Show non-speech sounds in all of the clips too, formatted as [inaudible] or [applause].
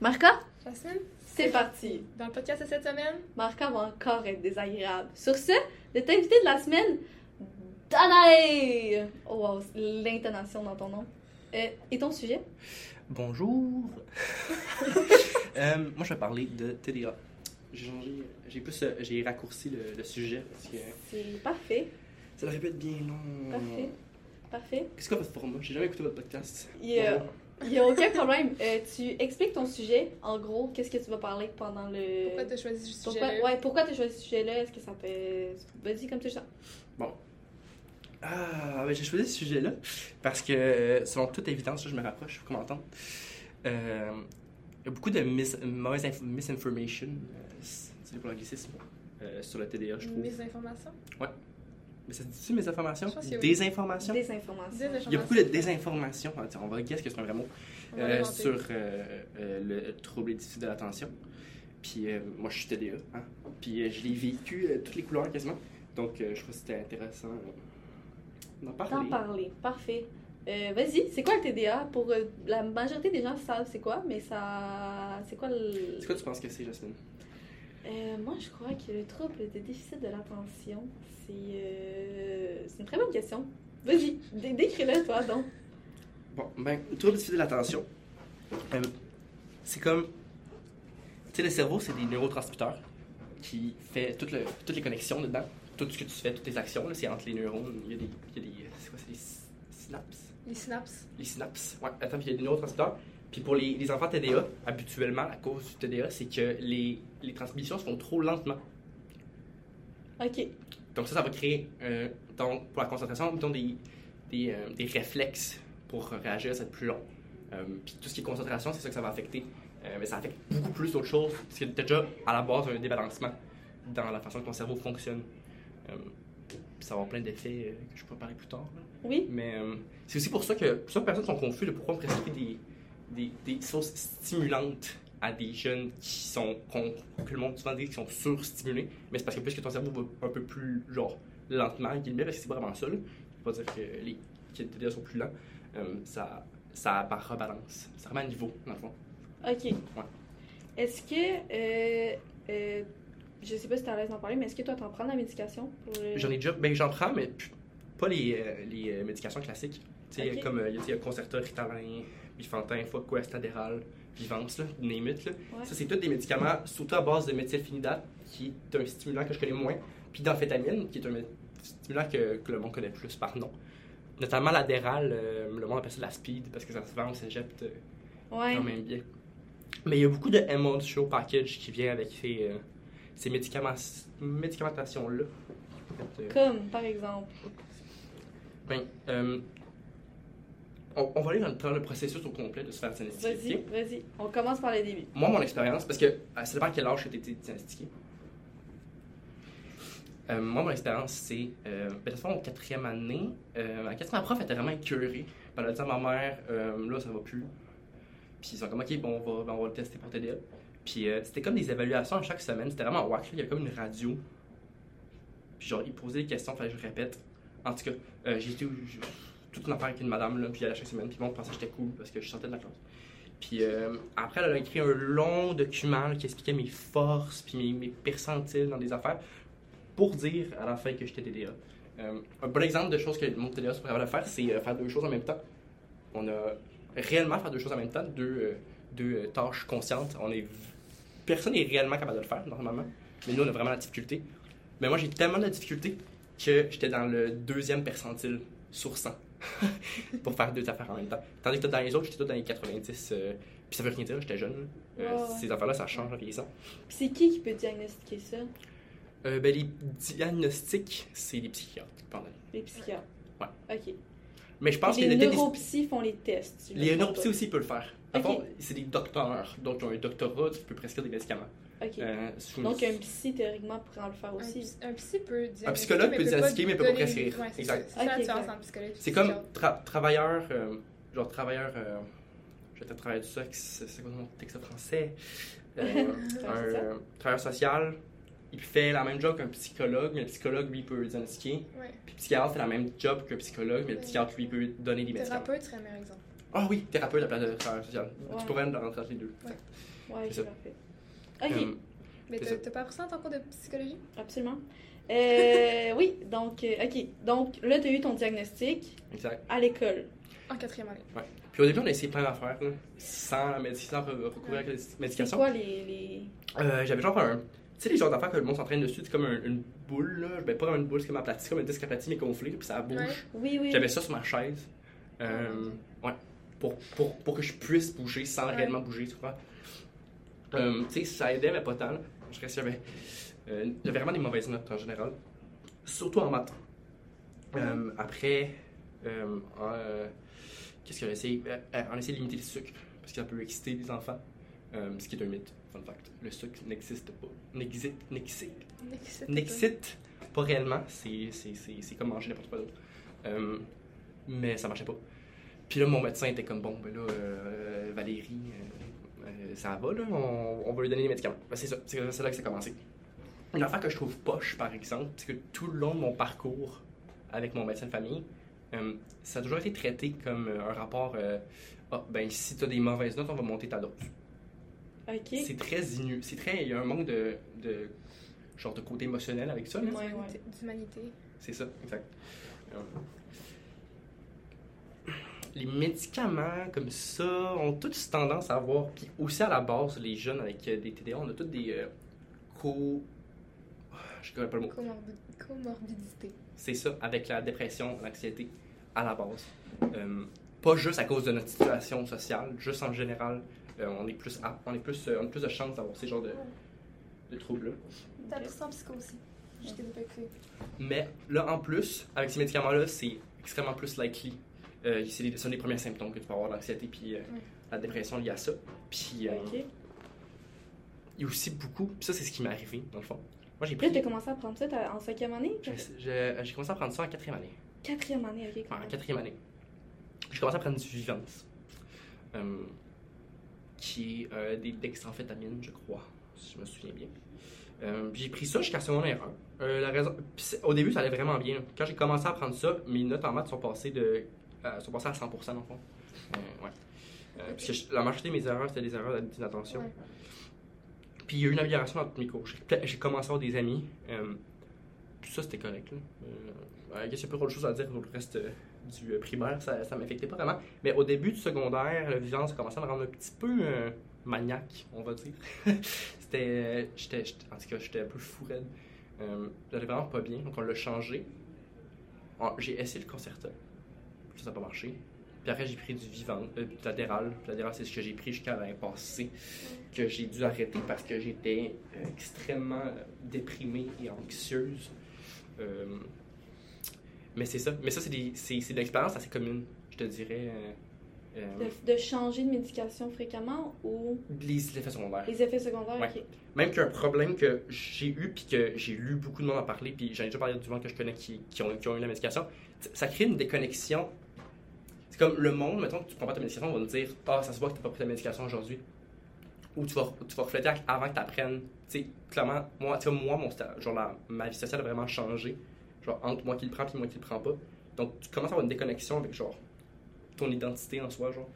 Marca, Jasmine, c'est parti. dans le podcast de cette semaine, Marca va encore être désagréable. Sur ce, notre invité de la semaine, Danae! Oh wow, l'intonation dans ton nom. Euh, et ton sujet? Bonjour. [laughs] Euh, moi, je vais parler de TDA. J'ai changé, j'ai plus, euh, j'ai raccourci le, le sujet parce que C'est parfait, ça aurait pu être bien long. parfait, parfait. Qu'est-ce que votre format? J'ai jamais écouté votre podcast. Il y a, il y a aucun problème. Euh, tu expliques ton sujet. En gros, qu'est-ce que tu vas parler pendant le... pourquoi tu as choisi ce Pourquoi, sujet ouais, pourquoi tu as choisi ce sujet-là? Est-ce que ça peut... Vas-y, comme tu le sens. Ah, ben, j'ai choisi ce sujet-là parce que, selon toute évidence, là, je me rapproche, faut qu'on m'entende. Euh, il y a beaucoup de mis, mauvaise inf- misinformation, euh, c'est pour l'anglicisme, euh, sur le TDA, je trouve. Mes informations. Mais ça se dit-tu mes que oui. Des informations. Il y a beaucoup de désinformation, Ah, tiens, on va guess que c'est un vrai mot, euh, sur euh, euh, le trouble et déficit de l'attention. Puis euh, moi, je suis TDA, hein? puis euh, je l'ai vécu euh, toutes les couleurs quasiment. Donc, euh, je trouve que c'était intéressant d'en parler. D'en parler. Parfait. Euh, Vas-y, c'est quoi le TDA? Pour euh, la majorité des gens savent c'est quoi, mais ça. C'est quoi le. C'est quoi tu penses que c'est, Jasmine? Euh, moi, je crois que le trouble de déficit de l'attention, c'est. euh, C'est une très bonne question. Vas-y, dé- décris-le, toi, donc. Bon, ben, le trouble du déficit de l'attention, euh, c'est comme. Tu sais, le cerveau, c'est des neurotransmetteurs qui fait toutes, le- toutes les connexions dedans. Tout ce que tu fais, toutes tes actions, là, c'est entre les neurones. Il y a des. Il y a des c'est quoi, c'est des sy- synapses? Les synapses. Les synapses. Ouais, attends, puis il y a des neurotransmetteurs. Puis pour les, les enfants TDA, habituellement, la cause du TDA, c'est que les, les transmissions se font trop lentement. Ok. Donc ça, ça va créer, euh, donc, pour la concentration, mettons, des, des, euh, des réflexes pour réagir, ça va être plus long. Euh, puis tout ce qui est concentration, c'est ça que ça va affecter. Mais ça affecte beaucoup plus d'autres choses, parce que tu déjà à la base un débalancement dans la façon que ton cerveau fonctionne. Puis ça va avoir plein d'effets que je pourrais parler plus tard. là. Oui. Mais c'est aussi pour ça que plusieurs personnes sont confuses de pourquoi on prescrit des, des, des choses stimulantes à des jeunes qui sont, qu'on- que le monde souvent dit qu'ils sont surstimulés. Mais c'est parce que plus que ton cerveau va un peu plus, genre, lentement, guillemets, parce que c'est pas vraiment ça, là. Pas dire que les qui TDA sont plus lents. Euh, ça, ça rebalance. Ça remet à niveau, dans le fond. Ok. Est-ce que. Euh, euh, je sais pas si t'es à l'aise d'en parler, mais est-ce que toi, t'en prends de la médication le- J'en ai déjà, ben j'en prends, mais pas les, euh, les euh, médications classiques. Tu sais, comme euh, il y a- il y a Concerta, Ritalin, Bifantin, Foquest, Adderall, Vivance, là, name it, là. Ouais. Ça, c'est tous des médicaments, surtout à base de méthylphénidate, qui est un stimulant que je connais moins, puis d'amphétamine, qui est un stimulant que, que le monde connaît plus par nom. Notamment l'Adderall, euh, le monde appelle ça la speed, parce que ça se vend, s'injecte euh, Ouais. quand même bien. Mais il y a beaucoup de M1 Show Package qui vient avec ces, euh, ces médicaments, médicamentations-là. Euh, Comme, par exemple. ben, euh, on, on va aller dans le, dans le processus au complet de se faire diagnostiquer. Vas-y, vas-y. On commence par le début. Moi, mon expérience, parce que euh, ça dépend à quel âge tu été diagnostiqué. Euh, moi, mon expérience, c'est. Euh, ben, de toute façon, en quatrième année, euh, quatrième prof était vraiment écœurée. Puis Elle a dit à ma mère, euh, là, ça va plus. Puis ils sont comme, ok, bon, on va, ben, on va le tester pour TDA. Puis euh, c'était comme des évaluations chaque semaine. C'était vraiment wack. Il y avait comme une radio. Puis genre, ils posaient des questions, fallait que je répète. En tout cas, euh, j'ai été où- j'ai- toute une affaire avec une madame, là, puis à chaque semaine. Puis bon, on pensait que j'étais cool parce que je sortais de la classe. Puis euh, après, elle a écrit un long document qui expliquait mes forces, puis mes, percentiles dans des affaires, pour dire à la fin que j'étais TDA. Euh, un bon exemple de choses que mon TDA serait capable de faire, c'est euh, faire deux choses en même temps. On a réellement faire deux choses en même temps, deux, deux tâches conscientes. On est, personne n'est réellement capable de le faire, normalement. Mais nous, on a vraiment la difficulté. Mais moi, j'ai tellement de difficulté que j'étais dans le deuxième percentile sur 100 [laughs] pour faire deux affaires en même temps. Tandis que dans les autres, j'étais tout dans les 90. euh, puis ça veut rien dire, j'étais jeune. Euh. Ces affaires-là, ça change en vieillissant. Puis c'est qui qui peut diagnostiquer ça? Euh, ben, les diagnostics, c'est les psychiatres. Pardon. Les psychiatres. Ouais. Ok. Mais je pense Puis que les le- neuropsys font les tests. les pas. aussi peuvent le faire. Dans le Ok. fond, c'est des docteurs. Donc, ils ont un doctorat, tu peux prescrire des médicaments. Euh, Donc un psy, théoriquement, pourrait en le faire Un, aussi. psy- un psy peut diagnostiquer. Un psychologue peut diagnostiquer, mais peut pas prescrire. Ouais, Exact. ça. C'est ça la Ok, différence ok. entre psychologue et C'est comme tra- travailleur, euh, genre travailleur, euh, je vais travailleur du sexe, c'est quoi le nom texte français? Euh, [laughs] Travailleur social? un travailleur social, il fait la même job qu'un psychologue, mais le psychologue, lui, peut diagnostiquer. Ouais. Puis le psychiatre fait la même job qu'un psychologue, mais le psychiatre, lui, peut donner des médicaments. Thérapeute serait un meilleur exemple. Ah oui, thérapeute à la place de travailleur social. Ouais. Tu pourrais rentrer entre les deux. Ouais, C'est parfait. Ok, Euh, Mais C'est t'as t'as pas appris ça en ton cours de psychologie? absolument. Euh, oui, donc, euh, ok. Donc, là, tu as eu ton diagnostic exact. à l'école. En quatrième année. Puis au début, on a essayé plein d'affaires, là, sans, sans re- recourir à la C'est médication. quoi les. les... Euh, J'avais genre un. Tu sais, les genres d'affaires que le monde s'entraîne dessus, c'est comme un- une boule, là. Ben, pas comme une boule, c'est comme aplati, c'est comme un disque aplati, mais gonflé, puis ça bouge. Ouais. Oui, oui. J'avais ça sur ma chaise. Euh, ouais. Pour, pour, pour que je puisse bouger sans Ouais. réellement bouger, tu vois. Euh, tu sais, ça aidait, mais pas tant. là. Je restais, j'avais, euh, j'avais vraiment des mauvaises notes en général. Surtout en maths. Euh, après, euh, euh, qu'est-ce qu'on a essayé euh, On a essayé de limiter le sucre, parce que ça peut exciter les enfants. Ce qui est un mythe, fun fact. Le sucre n'existe pas. N'existe, n'existe, pas réellement. C'est, c'est, c'est, c'est comme manger n'importe quoi d'autre. Euh, mais ça marchait pas. Puis là, mon médecin était comme bon, ben là, euh, Valérie, ça va, là, on, on va lui donner des médicaments. Ben, c'est ça, c'est, c'est là que ça a commencé. Une affaire que je trouve poche, par exemple, c'est que tout le long de mon parcours avec mon médecin de famille, euh, ça a toujours été traité comme euh, un rapport. euh, ah, ben si tu as des mauvaises notes, on va monter ta dose. Ok. C'est très inu. C'est très. Il y a un manque de, de. genre de côté émotionnel avec ça, là. Ouais, D'humanité. D'humanité. C'est ça, exact. Euh, Les médicaments comme ça ont tous tendance à avoir, puis aussi à la base, les jeunes avec euh, des TDA, on a tous des euh, co. Je connais pas le mot. Comorbi- Comorbidité. C'est ça, avec la dépression, l'anxiété, à la base. Euh, pas juste à cause de notre situation sociale, juste en général, euh, on est plus apte, on est plus, on a plus de chances d'avoir ces genres de, de troubles-là. T'as ça en psycho aussi. Je t'ai pas écouté. Mais là, en plus, avec ces médicaments-là, c'est extrêmement plus likely. Euh, c'est les, ce sont les premiers symptômes que tu peux avoir l'anxiété puis euh, la dépression liée à ça. Puis euh, il y a aussi beaucoup, puis ça, c'est ce qui m'est arrivé, dans le fond. Moi, j'ai pris. t'as commencé à prendre ça en cinquième année? J'ai commencé à prendre ça en quatrième année. Quatrième année, ok. quand En quatrième année. J'ai commencé à prendre du Vivance, euh, qui est des dextramphétamines, je crois, si je me souviens bien. Euh, j'ai pris ça jusqu'à secondaire 1. Euh, la raison, au début, ça allait vraiment bien. Quand j'ai commencé à prendre ça, mes notes en maths sont passées, de, euh, sont passées à 100% dans le fond. Euh, ouais. Euh, Parce que je- la majorité de mes erreurs, c'était des erreurs d'inattention. Ouais. Puis il y a eu une amélioration dans tous mes cours. J'ai commencé à avoir des amis. Euh, puis ça, c'était correct. Là. Euh, il y a pas trop de choses à dire pour le reste du primaire. Ça ne m'affectait pas vraiment. Mais au début du secondaire, le vivant, ça commençait à me rendre un petit peu maniaque, on va dire. [laughs] c'était. j'étais- En tout cas, j'étais un peu fou raide. J'allais vraiment pas bien. Donc on l'a changé. J'ai essayé le concerta. Ça n'a pas marché. Puis après, j'ai pris du vivant, euh, du latéral. Le latéral, c'est ce que j'ai pris jusqu'à l'année passée, que j'ai dû arrêter parce que j'étais euh, extrêmement euh, déprimée et anxieuse. Euh, mais c'est ça. Mais ça, c'est des- c'est c'est de l'expérience assez commune, je te dirais. De, de changer de médication fréquemment ou les effets secondaires. les effets secondaires? Ouais. Même qu'un problème que j'ai eu, puis que j'ai lu beaucoup de monde en parler, puis j'en ai déjà parlé du monde que je connais qui, qui, ont, qui ont eu la médication, ça crée une déconnexion. C'est comme le monde, mettons que tu prends pas ta médication, on va nous dire Ah, ça se voit que tu pas pris ta médication aujourd'hui. Ou tu vas, tu vas refléter avant que tu apprennes. Tu sais, clairement, moi, tu sais, moi mon, genre, la- ma vie sociale a vraiment changé. Genre, entre moi qui le prends et moi qui le prends pas. Donc, tu commences à avoir une déconnexion avec, genre, ton identité en soi, genre.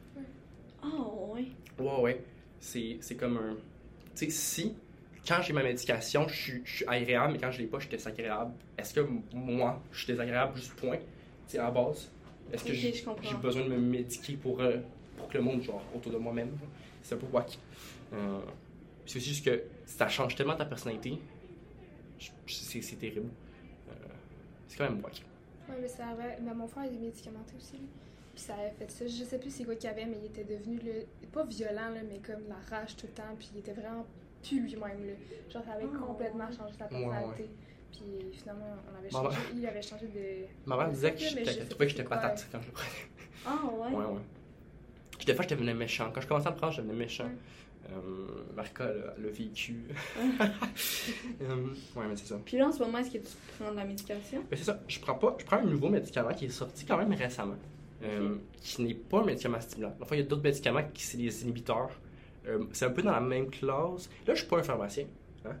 Ah, ouais. Ouais, ouais. C'est, c'est comme un. Tu sais, si, quand j'ai ma médication, je suis, je suis agréable, mais quand je l'ai pas, je suis désagréable. Est-ce que moi, je suis désagréable juste point, tu sais, à la base? Est-ce que j'ai, besoin de me médiquer pour, euh, pour que le monde, genre, autour de moi-même? C'est un peu wack. Euh, c'est aussi juste que ça change tellement ta personnalité. C'est, terrible. Euh, c'est quand même wack. Ouais, mais ça avait. Mais mon frère, il est médicamenté aussi. lui. Puis ça avait fait ça. Je sais plus c'est quoi qu'il avait, mais il était devenu le. Pas violent, là, mais comme la rage tout le temps. Puis il était vraiment plus lui-même. Là. Genre, ça avait Oh. complètement changé sa Ouais, personnalité. Puis finalement, on avait Maman- changé. Il avait changé de. Ma mère Je disait que je que j'étais patate quand je le prenais. Ah, ouais? Ouais, ouais. Puis Des fois, je devenais méchant. Quand je commençais à le prendre, je devenais méchant. Ouais. Euh, Marca l'a vécu. [laughs] Euh, ouais, mais c'est ça. Puis là, en ce moment, est-ce que tu prends de la médication? Mais c'est ça. Je prends pas. Je prends un nouveau médicament qui est sorti quand même récemment. euh, Qui n'est pas un médicament stimulant. Enfin, il y a d'autres médicaments qui sont des inhibiteurs. Euh, c'est un peu dans la même classe. Là, je suis pas un pharmacien. hein.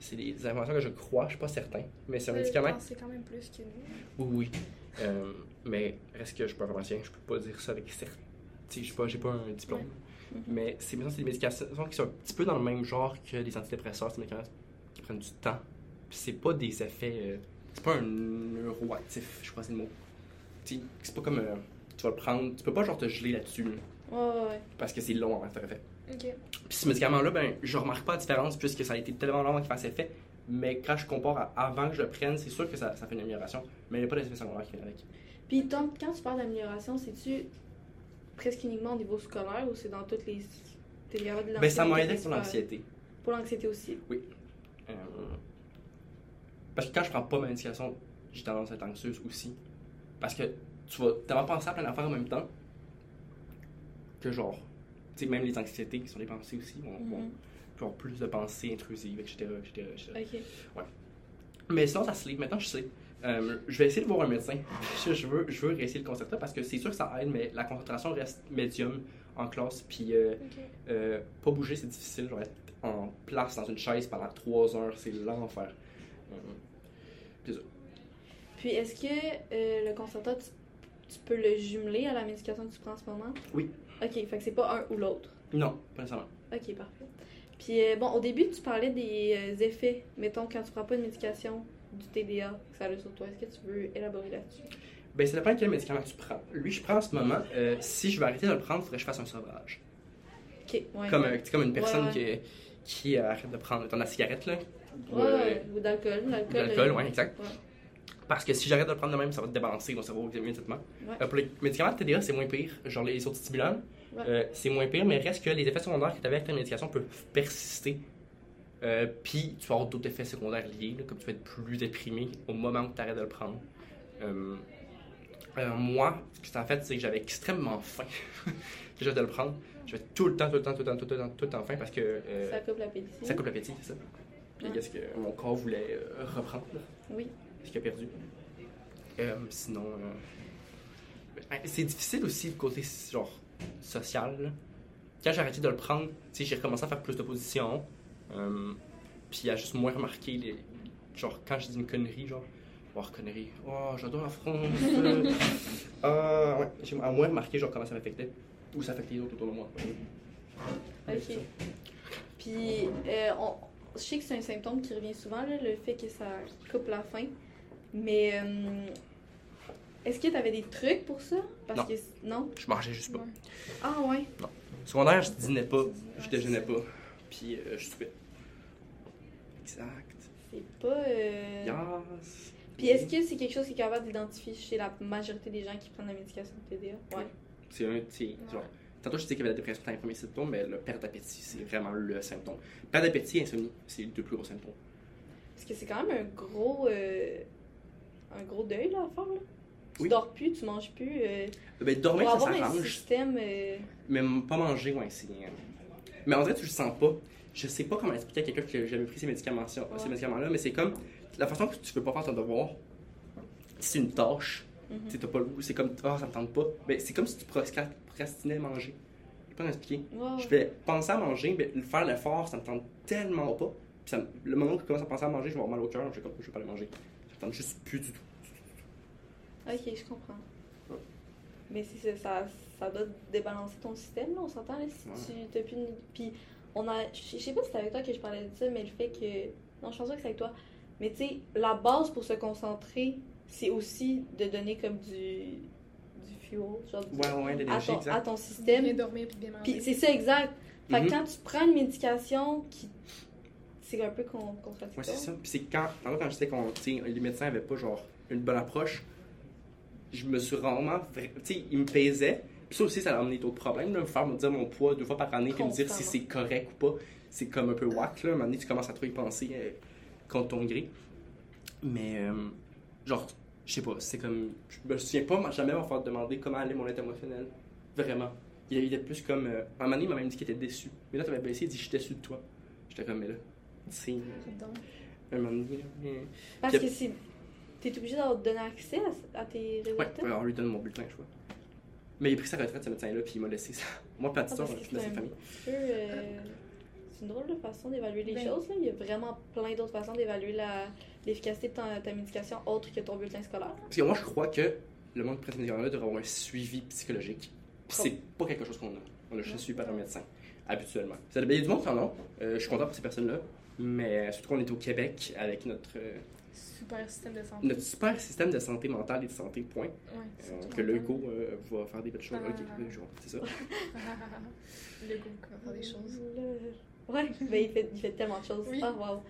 C'est des informations que je crois, je suis pas certain. Mais c'est un Euh, médicament. C'est quand même plus que nous. Oui, oui. Euh, mais reste que je suis pas un pharmacien, je peux pas dire ça avec certitude. Je sais pas, j'ai pas un diplôme. Mhm. Mais c'est maintenant, c'est des médications qui sont un petit peu dans le même genre que les antidépresseurs, c'est des médicaments qui prennent du temps. Puis c'est pas des effets. euh, c'est pas un neuroactif, je crois que c'est le mot. C'est pas comme. euh, tu vas le prendre. Tu peux pas genre te geler là-dessus, là, Ouais, ouais, ouais. parce que c'est long de faire effet. Ok. Puis ce médicament-là, ben, je remarque pas la différence puisque ça a été tellement long avant qu'il fasse effet. Mais quand je compare à avant que je le prenne, c'est sûr que ça, ça fait une amélioration. Mais il n'y a pas d'effet secondaire qui vient avec. Puis donc, quand tu parles d'amélioration, c'est-tu presque uniquement au niveau scolaire ou c'est dans toutes les. Capable de Ben, ça m'a l'anxiété aidé pour l'anxiété. Pour l'anxiété aussi? Euh, Parce que quand je prends pas ma médication, j'ai tendance à être anxieuse aussi. Parce que tu vas tellement penser à plein d'affaires en même temps que genre, sais, même les anxiétés qui sont des pensées aussi vont, vont avoir plus de pensées intrusives, etc. etc., etc. Ok. Mais sinon, ça se lit. Maintenant, je sais. Euh, je vais essayer de voir un médecin. [laughs] je, veux, je veux réessayer le concept-là parce que c'est sûr que ça aide, mais la concentration reste médium en classe. Puis euh, euh, pas bouger, c'est difficile. Genre être en place dans une chaise pendant trois heures, c'est l'enfer. Puis est-ce que le concerta, tu, tu peux le jumeler à la médication que tu prends en ce moment? Oui. Ok, fait que c'est pas un ou l'autre. non, pas nécessairement. Ok, parfait. Puis euh, bon, au début, tu parlais des euh, effets, mettons, quand tu prends pas une médication du TDA que ça a sur toi. Est-ce que tu veux élaborer là-dessus? Ben, ça dépend de quel médicament tu prends. Lui, je prends en ce moment. euh, si je veux arrêter de le prendre, il faudrait que je fasse un sauvage. Ok, ouais. Comme, comme une personne Ouais, Qui, qui arrête de prendre de la cigarette, là. Ou, Ouais, ou d'alcool. Euh, ouais, exact. Parce que si j'arrête de le prendre de même, ça va débalancer mon cerveau immédiatement. Ouais. Euh, pour les médicaments de TDA, c'est moins pire. Genre les autres stimulants, Ouais. euh, c'est moins pire, mais reste que les effets secondaires que tu avais avec ta médication peuvent persister. Euh, Puis tu vas avoir d'autres effets secondaires liés, là, comme tu vas être plus déprimé au moment où tu arrêtes de le prendre. Euh, moi, ce que a fait, c'est que j'avais extrêmement faim [laughs] déjà de le prendre. J'avais tout le temps, tout le temps, tout le temps, tout le temps, tout le temps faim parce que Ça coupe l'appétit. ça coupe l'appétit, c'est ça. Puis Ouais. qu'est-ce que mon corps voulait reprendre Oui. Ce qu'il a perdu. Euh, sinon, euh, ben, c'est difficile aussi le côté genre social. là. Quand j'ai arrêté de le prendre, tu sais, j'ai recommencé à faire plus de positions. Euh, puis à juste moins remarquer les. Genre, quand je dis une connerie, genre. Oh, connerie. Oh, j'adore la France. euh, euh, [laughs] ouais, j'ai à moins remarqué, genre, comment ça m'affectait. Ou ça affectait les autres autour de moi. Ok. Puis, euh, on- je sais que c'est un symptôme qui revient souvent, là, le fait que ça coupe la faim. Mais euh, est-ce que tu avais des trucs pour ça? Parce Non. que non? Je mangeais juste pas. Ah ouais. Secondaire, je dînais pas. Je déjeunais pas. Puis euh, je soupais. Exact. C'est pas. euh, Yes. Puis est-ce que c'est quelque chose qui est capable d'identifier chez la majorité des gens qui prennent la médication de TDA? Ouais. C'est un. Genre, tantôt, je disais qu'il y avait la dépression dans les premiers symptômes, mais le perte d'appétit, c'est vraiment le symptôme. Perte d'appétit et insomnie, c'est les deux plus gros symptômes. Parce que c'est quand même un gros. euh, un gros deuil là, à faire. Là. Tu Oui. dors plus, tu manges plus. euh, Ben, dormir, ça s'arrange. système. euh, Mais pas manger, ouais, c'est. euh, Mais en vrai, tu le sens pas. Je sais pas comment expliquer à quelqu'un que j'ai jamais pris ces médicaments-là, mais c'est comme la façon que tu veux pas faire ton devoir. C'est une tâche, tu sais, t'as pas le goût, c'est comme, ah, ça me tente pas. Ben, c'est comme si tu procra- procrastinais manger. Je peux pas m'expliquer. Je vais penser à manger, mais le faire l'effort, ça me tente tellement pas. Puis ça le moment où je commence à penser à manger, je vais avoir mal au cœur, je vais comme, je vais pas aller manger. Ça me tente juste plus du tout. Ok, je comprends. Ouais. Mais si ça, ça doit débalancer ton système, là, on s'entend, là, si Ouais. tu t'as plus une- Puis, on a... Je sais pas si c'est avec toi que je parlais de ça, mais le fait que... Non, je pense pas que c'est avec toi. Mais tu sais, la base pour se concentrer, c'est aussi de donner comme du... du fuel, genre du- Ouais, ouais, à, l'énergie, ton, à exact. ton Bien système. dormir puis bien manger. Puis c'est ça, exact. Fait que quand tu prends une médication qui... C'est un peu con- Ouais, contradictoire. c'est ça. Puis c'est quand, tantôt, quand je disais qu'on, tu sais, les médecins avaient pas genre une bonne approche, je me suis vraiment, vra- tu sais, ils me pesaient. Puis ça aussi, ça a amené d'autres problèmes, là, me faire me dire mon poids deux fois par année, puis me dire si c'est correct ou pas. C'est comme un peu whack, là. À un moment donné, tu commences à trop y penser euh, contre ton gré. Mais, euh, genre, je sais pas, c'est comme. Je me souviens pas, jamais m'en faire demander comment allait mon état émotionnel. Vraiment. Il était plus comme. euh, à un moment donné, il m'a même dit qu'il était déçu. Mais là, t'avais baissé, il dit Je suis déçu de toi. J'étais comme, mais là, c'est. Donc, Un moment donné, mais- Parce que c'est... T'es obligé d'avoir donné accès à, à tes Ouais, résultats? ouais, on lui donne mon bulletin, je crois. Mais il a pris sa retraite, ce médecin-là, puis il m'a laissé ça. [laughs] Moi, pas de a c'est laissé un famille. peu, euh, c'est une drôle de façon d'évaluer les Ben. choses. Là. Il y a vraiment plein d'autres façons d'évaluer la- l'efficacité de ta, ta médication autre que ton bulletin scolaire. Parce que moi, je crois que le monde de presse médicale devrait avoir un suivi psychologique. Puis c'est pas quelque chose qu'on a. On a juste suivi par un médecin, habituellement. Ça, il y a du monde qui en ont. Euh, je suis content pour ces personnes-là. Mais surtout qu'on est au Québec avec notre, euh, Super système de santé. notre super système de santé mentale et de santé, point. Ouais, Euh, que le mental. go euh, va faire des belles choses. Ah. C'est ça. [laughs] Va faire des choses. [laughs] Ouais, ben, il, fait, il fait tellement de choses. Oui. Ah, wow.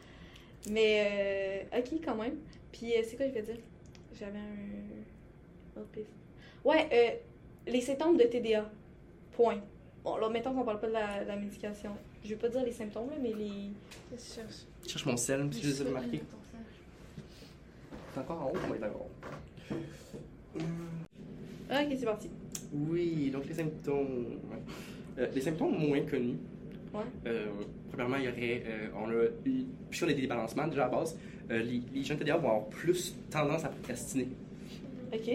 Mais, euh, ok, quand même. Puis, euh, c'est quoi je vais dire? J'avais un. autre piste. Ouais, euh, les symptômes de TDA. Point. Bon, là, mettons qu'on parle pas de la, la médication. Je vais pas dire les symptômes, là, mais les. Qu'est-ce que tu cherches? Je cherche mon sel, si je les ai marqués. C'est encore en haut, va être encore Ah, ok, c'est parti. Oui, donc les symptômes. Euh, les symptômes moins connus. Ouais. Euh, premièrement, il y aurait. euh, on a a des débalancements déjà à la base. euh, les, les jeunes TDA vont avoir plus tendance à procrastiner. Ok.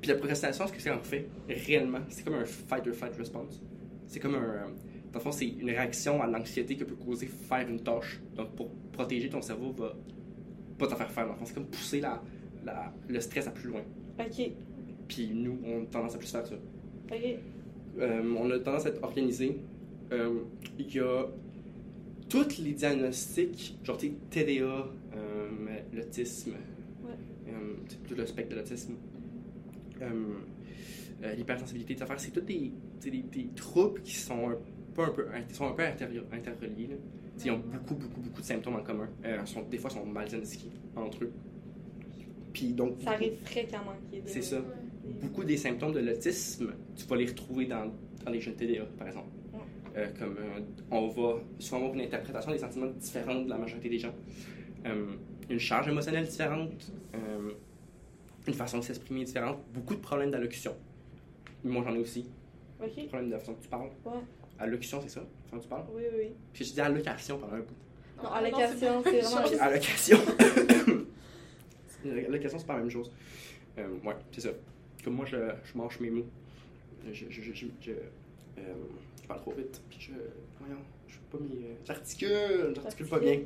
Puis la procrastination, ce que c'est en fait, réellement, c'est comme un fight or flight response? C'est comme un. euh, Dans le fond, c'est une réaction à l'anxiété que peut causer faire une tâche. Donc, pour protéger ton cerveau, va pas t'en faire faire. C'est comme pousser la, la- le stress à plus loin. Ok. Puis nous, on a tendance à plus faire ça. Ok. Euh, on a tendance à être organisé. Euh, Il y a tous les diagnostics, genre TDA, euh, l'autisme, Ouais. tout le spectre de l'autisme, l'hypersensibilité, des affaires, c'est tous des, des, des troubles qui sont un peu, un peu, qui sont un peu interreliés. Ils ont beaucoup, beaucoup, beaucoup de symptômes en commun. Euh, sont, des fois, ils sont mal diagnostiqués entre eux. Puis donc, Ça arrive fréquemment C'est ça. Beaucoup des symptômes de l'autisme, tu vas les retrouver dans, dans les jeunes TDA, par exemple. Ouais. Euh, comme euh, on va souvent avoir une interprétation des sentiments différente de la majorité des gens. Une charge émotionnelle différente, une façon de s'exprimer différente, beaucoup de problèmes d'allocution. Moi, j'en ai aussi. Ok. Problème de la façon que tu parles. Ouais. Allocution, c'est ça? Que tu parles? Oui, oui. Puis je dis allocation pendant un bout. Non, Ah, allocation, pas c'est vraiment chose. Allocation. Allocation, [coughs] c'est pas la même chose. Euh, ouais, c'est ça. Comme moi, je, je mâche mes mots. Je, je, je, je, je, euh, je parle trop vite. Puis je. Voyons, je pas mes. euh, J'articule, j'articule pas bien.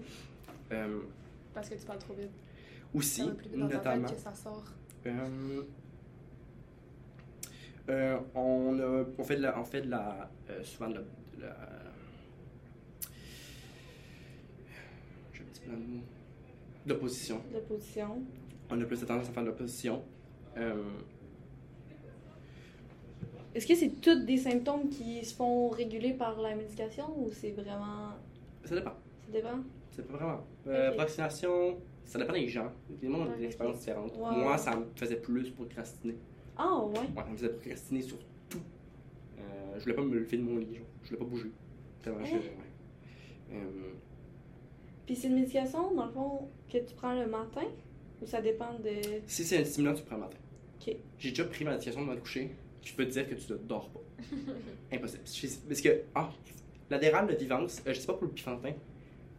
Euh, Parce que tu parles trop vite. aussi, Ça va plus vite dans ta notamment. tête que ça sort. Euh, on, a, on fait de la, on fait de la euh, souvent de la, de la mot, d'opposition. On a plus de tendance à faire de l'opposition. Euh, Est-ce que c'est tous des symptômes qui se font réguler par la médication ou c'est vraiment. ça dépend. Ça dépend? C'est pas vraiment. Euh, Ok. Procrastination, ça dépend des gens. Les gens ont des expériences différentes. Moi, ça me faisait plus procrastiner. Ah, ouais. Me faisait procrastiner sur tout. Euh, je voulais pas me lever de mon lit, genre. je voulais pas bouger. Tellement je- Hein? ouais. Euh, Puis c'est une médication, dans le fond, que tu prends le matin? Ou ça dépend de. Si c'est un stimulant, tu prends le matin. Ok. J'ai déjà pris ma médication de me coucher. Je peux te dire que tu ne dors pas. [laughs] Impossible. Je- Parce que, ah, de Vivance, euh, je sais pas pour le Pifantin,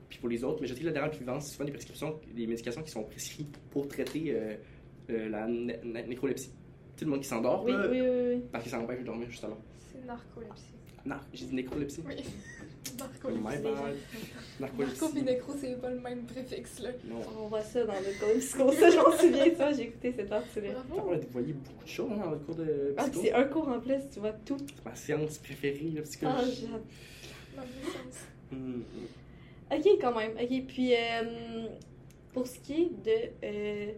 puis pour les autres, mais je sais que l'adéral de Vivance, c'est souvent des prescriptions, des médications qui sont prescrites pour traiter euh, euh, la né- né- nécrolepsie. Sais, le monde qui s'endort, Oui, là, oui, oui, oui. parce que ça empêche de dormir, justement. C'est narcolepsie. Non, j'ai dit nécrolepsie. Oui. [laughs] My Narcolepsie. bad. Narco Narcolepsie. et nécro, c'est pas le même préfixe, là. Non. On voit ça dans le cours de psycho, ça, j'en souviens, ça, j'ai écouté cette partie-là. On a dévoyé beaucoup de choses hein, dans le cours de Ah, puis psycho. c'est un cours en plus, tu vois tout. C'est ma séance préférée, la Ah, psychologie. j'adore. Le même sens. Hum, Ok, quand même. Ok, puis euh, pour ce qui est de euh,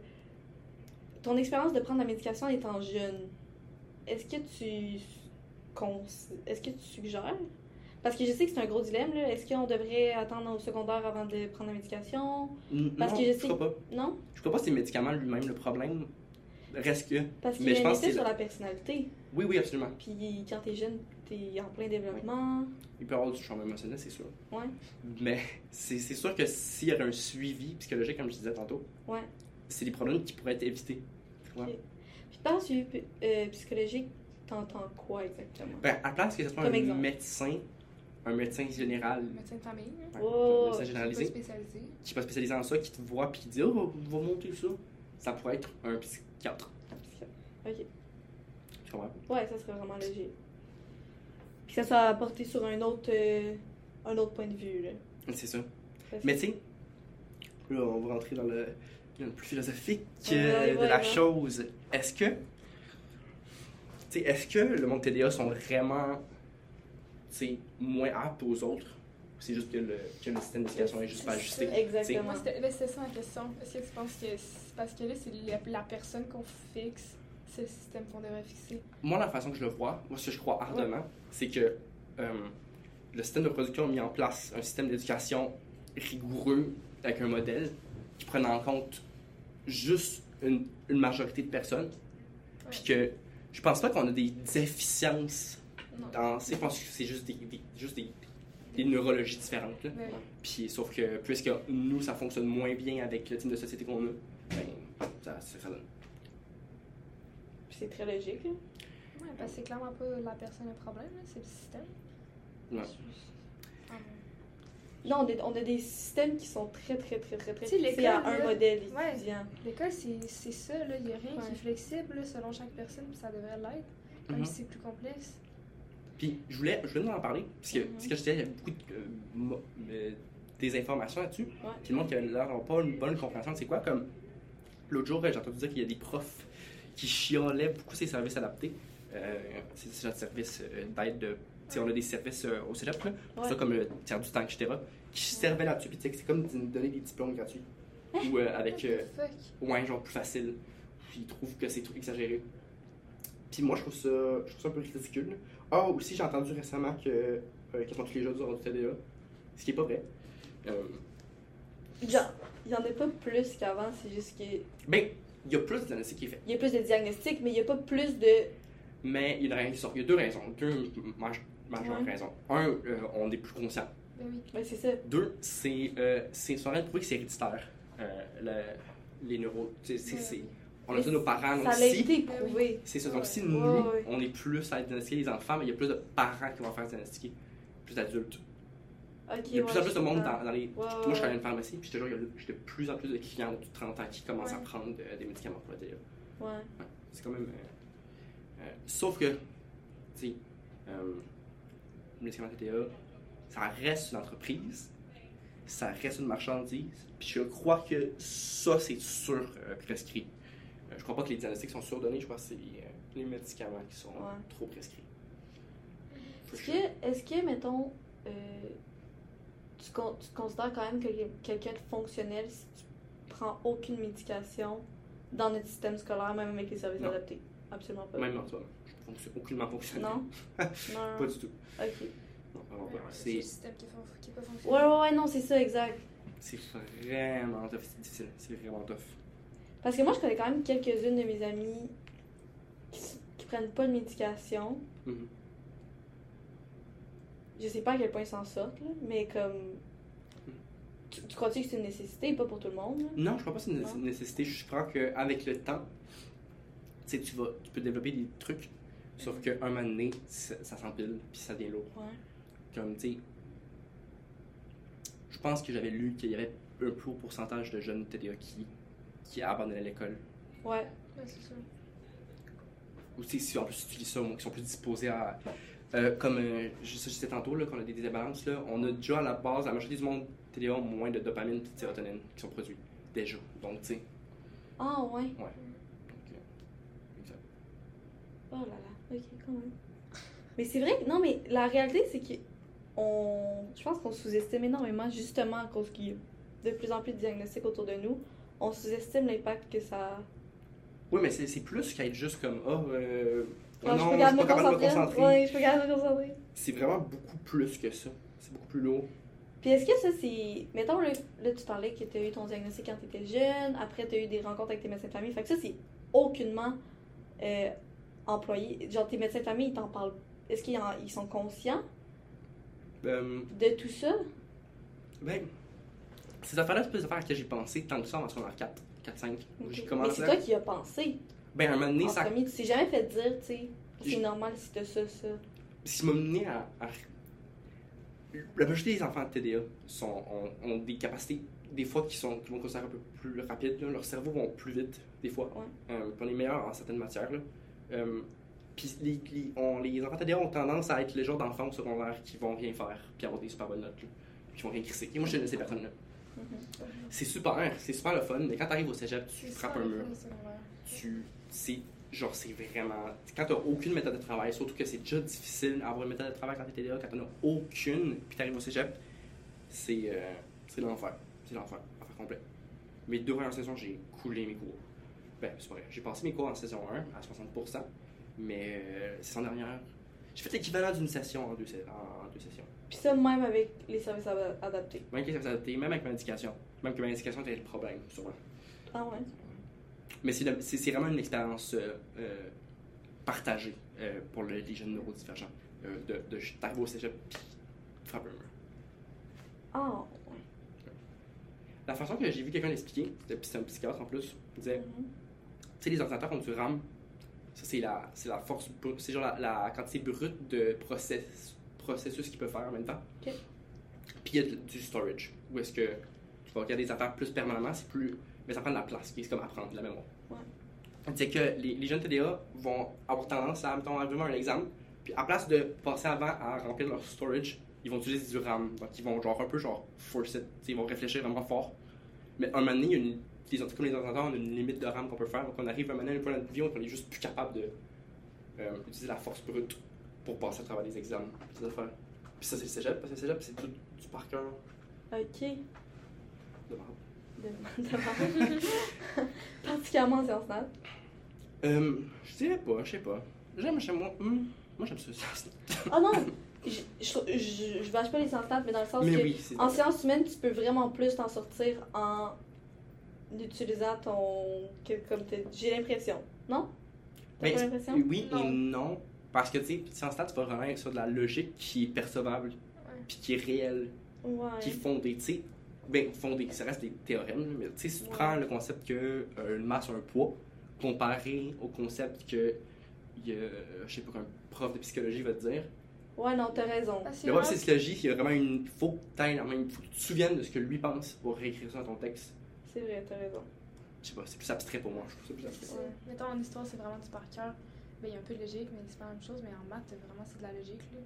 ton expérience de prendre la médication étant jeune, est-ce que tu est-ce que tu suggères? Parce que je sais que c'est un gros dilemme là. Est-ce qu'on devrait attendre au secondaire avant de prendre la médication? Parce non, que je je sais- crois pas. Non? Je crois pas que c'est le médicament lui-même le problème. Reste que. Parce qu'il y je a pense effet c'est sur la personnalité. Oui, oui, absolument. Puis quand t'es jeune, t'es en plein développement. Il peut y avoir du changement émotionnel, c'est sûr. Ouais. Mais c'est c'est sûr que s'il y avait un suivi psychologique, comme je disais tantôt, Ouais. C'est des problèmes qui pourraient être évités. Ouais. Ok. Puis par suivi euh, psychologique, t'entends quoi exactement? Ben, à place que ce soit Comme un exemple. médecin, un médecin général, Médecin de famille, hein? ouais, Oh, un médecin Pas généralisé, spécialisé. qui n'est pas spécialisé en ça, qui te voit puis qui dit Oh, va, va monter ça. Ça pourrait être un psychiatre. Ok. Tu comprends? Ouais, ça serait vraiment logique. Puis ça soit apporté sur un autre, euh, un autre point de vue. Là. C'est ça. Parce Mais que- tu sais, là, on va rentrer dans le, dans le plus philosophique Ouais, euh, ouais, de la ouais. chose. Est-ce que tu sais, est-ce que le monde TDA sont vraiment, tu sais, moins aptes aux autres? Ou c'est juste que le, que le système d'éducation est juste pas ajusté? C'est Exactement. C'était ça ma question. Est-ce que tu penses que c'est parce que là, c'est la, la personne qu'on fixe, c'est le système qu'on devrait fixer? Moi, la façon que je le vois, moi, ce que je crois ardemment, c'est que euh, le système de production a mis en place un système d'éducation rigoureux avec un modèle qui prenne en compte juste une, une majorité de personnes. Puis que je pense pas qu'on a des déficiences Non. dans. Je pense que c'est juste des, des- juste des, des neurologies différentes. là. Ouais. Puis sauf que puisque nous, ça fonctionne moins bien avec le type de société qu'on a, ben, ça, ça, ça donne. Puis c'est très logique. là. Ouais, parce que c'est clairement pas la personne le problème, c'est le système. Ouais. Non, on a, on a des systèmes qui sont très, très, très, très, très fixés à un là, modèle ouais. étudiant. L'école, c'est c'est ça, là. Il n'y a rien qui Ouais. est flexible là, selon chaque personne, ça devrait l'être. Même Mhm. si c'est plus complexe. Puis je voulais, je voulais nous en parler, parce que Mhm. ce que je disais, il y a beaucoup de euh, euh, des informations là-dessus. Ouais. Puis le monde qui a l'air d'avoir pas une bonne compréhension de c'est quoi. Comme l'autre jour, j'ai entendu dire qu'il y a des profs qui chiolaient beaucoup ces services adaptés. Euh, c'est c'est notre service euh, d'aide on a des services euh, au cégep, là, pour Ouais. ça comme le tiers du temps, etc., qui servaient là-dessus. Puis que c'est comme donner des diplômes gratuits. Ou euh, avec. Euh, ouais, genre plus facile. Puis ils trouvent que c'est trop exagéré. Puis moi, je trouve ça, je trouve ça un peu ridicule. Ah, aussi, j'ai entendu récemment que euh, quasiment tous les jeunes auront du TDA. Ce qui est pas vrai. Euh, il y en a pas plus qu'avant, c'est juste qu'il ben, il y a plus de diagnostics qui est fait. y a plus de diagnostics, mais il y a pas plus de. Mais il y a, une raison- il y a deux raisons. Deux majeures Ouais. raisons. Un, euh, on est plus conscient. Ben oui. Ben, c'est ça. Deux, c'est euh, c'est souvent prouvé que c'est héréditaire. Euh, le- les c'est- c'est- On a tous nos parents. Ça Donc, a si, été prouvé. c'est ça. Donc, si nous, Ouais, ouais. on est plus à diagnostiquer les enfants, mais il y a plus de parents qui vont faire diagnostiquer. Plus d'adultes. Ok, Il y a de plus en plus de monde dans, dans les. Ouais, Moi, je ouais, travaille à une pharmacie, puis je te jure, il y a j'ai de plus en plus de clients de plus de 30 ans qui commencent à prendre des médicaments pour le. Ouais. C'est quand même. euh, euh, sauf que, tu sais, euh, médicament TDA, ça reste une entreprise, ça reste une marchandise, puis je crois que ça, c'est sur euh, prescrit. Euh, je crois pas que les diagnostics sont surdonnés, je crois que c'est euh, les médicaments qui sont Ouais. trop prescrits. Est-ce que, est-ce que, mettons, euh, tu, con- tu te considères quand même que quelqu'un de fonctionnel si tu prends aucune médication dans notre système scolaire, même avec les services Non. adaptés? Absolument pas. Même en toi, aucunement fonctionnel. [laughs] Non? pas non. du tout. Ok. Non, vraiment pas. C'est C'est le système qui qui est pas Ouais, fonctionnel. ouais, ouais, non, c'est ça, exact. c'est vraiment tough, c'est difficile, c'est vraiment tough. Parce que moi, je connais quand même quelques-unes de mes amies qui, prennent pas de médication. Mhm. Je sais pas à quel point ils s'en sortent, là, mais comme. Tu, tu crois-tu que c'est une nécessité, pas pour tout le monde? là? Non, je crois pas que c'est une Non. une nécessité. Je crois qu'avec le temps, tu sais, tu vas, tu peux développer des trucs, sauf qu'un moment donné, ça, ça s'empile, puis ça devient lourd. Ouais. Comme, tu sais, je pense que j'avais lu qu'il y avait un plus haut pourcentage de jeunes TDA qui, qui abandonnaient l'école. Ouais. Ouais, c'est ça. Ou tu sais, si en plus tu lis ça, moi, qui sont plus disposés à. euh, comme euh, je je disais tantôt, là, qu'on a des débalances, là, on a déjà à la base, la majorité du monde TDA ont moins de dopamine et de sérotonine qui sont produits. Déjà. Donc, tu sais. Ah, ouais. Donc, euh, exact. Oh là là, ok, quand même. Mais c'est vrai que, non, mais la réalité, c'est que on, je pense qu'on sous-estime énormément, justement à cause qu'il y a de plus en plus de diagnostics autour de nous. On sous-estime l'impact que ça. Oui, mais c'est plus qu'être juste comme Ah, oh non, je je peux suis garder pas me capable de me concentrer. Ouais, je peux me concentrer. C'est vraiment beaucoup plus que ça. C'est beaucoup plus lourd. Puis est-ce que ça, c'est. Mettons, là, là, tu parlais que tu as eu ton diagnostic quand tu étais jeune, après, tu as eu des rencontres avec tes médecins de famille. Fait que ça, c'est aucunement euh, employé. Genre, tes médecins de famille, ils t'en parlent. Est-ce qu'ils en- ils sont conscients Euh, de tout ça? ben, ces affaires-là, c'est pas des affaires que j'ai pensé tant que ça en secondaire 4, 4, 5. J'ai Mais commencé c'est à- toi qui as pensé. Ben, un moment donné, En ça. premier, tu t'es jamais fait dire, tu sais, c'est normal si t'as ça, ça. Qui m'a mené à, à- La majorité des enfants de TDA sont, ont, ont des capacités, des fois, qui, sont, qui vont considérer un peu plus rapides. là. Leur cerveau vont plus vite, des fois. Ouais. Euh, puis on est meilleur en certaines matières. là. Euh, puis les, les- on- les enfants TDA ont tendance à être le genre d'enfants au secondaire qui vont rien faire, puis avoir des super bonnes notes, là, qui vont rien crisser. Et moi, je suis de ces personnes-là. C'est super, c'est super le fun, mais quand tu arrives au cégep, tu frappes un mur. Tu, c'est genre, c'est vraiment. Quand t'as aucune méthode de travail, surtout que c'est déjà difficile d'avoir une méthode de travail quand t'es TDA, quand t'en as aucune, puis t'arrives au cégep, c'est euh, c'est l'enfer. C'est l'enfer, l'enfer complet. Mes deux premières saisons, j'ai coulé mes cours. Ben, c'est pas vrai. J'ai passé mes cours en saison 1 à 60%, mais euh, saison dernière, j'ai fait l'équivalent d'une session en deux, sé- en deux sessions. Puis ça, même avec les services ad- adaptés. Même que ça s'est adapté, même avec ma indication. Même que ma indication était le problème, souvent. Ah ouais. Mais c'est vraiment une expérience euh, euh, partagée euh, pour le- les jeunes neurodivergents. De de au cégep puis frapper un. Ah, La façon que j'ai vu quelqu'un l'expliquer, c'était c'est un psychiatre en plus, il disait. Mhm. Sais, les ordinateurs ont du RAM. Ça, c'est la, c'est la force, c'est genre la, la quantité brute de process, processus qu'ils peuvent faire en même temps. Puis il y a du storage, où est-ce que tu vas regarder des affaires plus permanemment, c'est plus. Mais ça prend de la place, qui est comme apprendre de la mémoire. Ouais. Disait que les, les jeunes TDA vont avoir tendance à, mettons, à vraiment un exemple, puis à place de passer avant à remplir leur storage, ils vont utiliser du RAM. Donc ils vont genre un peu genre force it, Tu sais, ils vont réfléchir vraiment fort. Mais un moment donné, il y a une, les, comme les ordinateurs ont une limite de RAM qu'on peut faire. Donc on arrive à un donné, une fois dans notre vie, on est juste plus capable de euh, utiliser la force brute pour passer à travers les examens. Affaires. Puis ça, c'est le cégep, parce que le cégep, c'est tout du par cœur Ok. de marde. De, de [laughs] Particulièrement en sciences nat. Euh, je dirais pas, je sais pas. J'aime chez moi. hmm, moi, j'aime ça. Ah non! Je, je, je, je bâche pas les sciences nat, mais dans le sens Mais que oui, en sciences humaines, tu peux vraiment plus t'en sortir en utilisant ton. que- Comme t'as- j'ai l'impression. Non? C'est- l'impression? Oui et Non. non. Parce que, tu sais, sciences stats, tu vas vraiment sur de la logique qui est percevable, puis qui est réelle, Ouais. qui est fondée. Tu sais, ben, fondée, ça reste des théorèmes, mais tu sais, si tu Ouais. prends le concept que euh, une masse a un poids, comparé au concept que, il y a, euh, je sais pas, qu'un prof de psychologie va te dire, Ouais, non, t'as raison. Ah, c'est le prof de psychologie, il y a vraiment une. faut que faut que tu te souviennes de ce que lui pense pour réécrire ça dans ton texte. C'est vrai, t'as raison. Je sais pas, c'est plus abstrait pour moi, je trouve ça plus abstrait. C'est- Ouais. Mettons, en histoire, c'est vraiment du par cœur. Ben, il y a un peu de logique, mais c'est pas la même chose. Mais en maths, vraiment, c'est de la logique. là.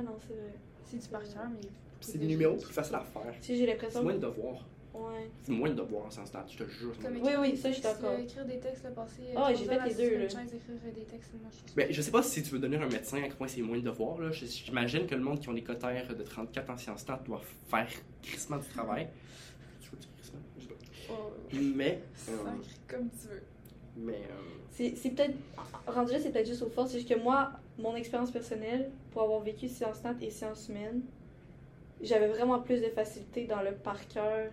Ouais, non, c'est vrai. C'est du par cœur, mais. C'est de des numéros plus faciles à faire. Si j'ai C'est l'impression. moins de devoirs. Ouais. C'est moins de devoirs en sciences stats, je te jure. c'est Comme Oui, oui, ça, je suis d'accord. euh, Écrire des textes, là, passer. Ah trois j'ai fait les deux, là. une chaise, écrire des textes, moi, je Ben, je sais pas si tu veux devenir un médecin, à quel point c'est moins de devoirs. Là. J'imagine que le monde qui ont des cotères de 34 en sciences stats doit faire crissement du travail. [laughs] Je veux dire crissement? Ouais. Mais, euh, Sacré comme tu veux. mais euh, C'est c'est peut-être. Rendu là, c'est peut-être juste aux forces. C'est juste que moi, mon expérience personnelle, pour avoir vécu sciences nat et sciences humaines, j'avais vraiment plus de facilité dans le par cœur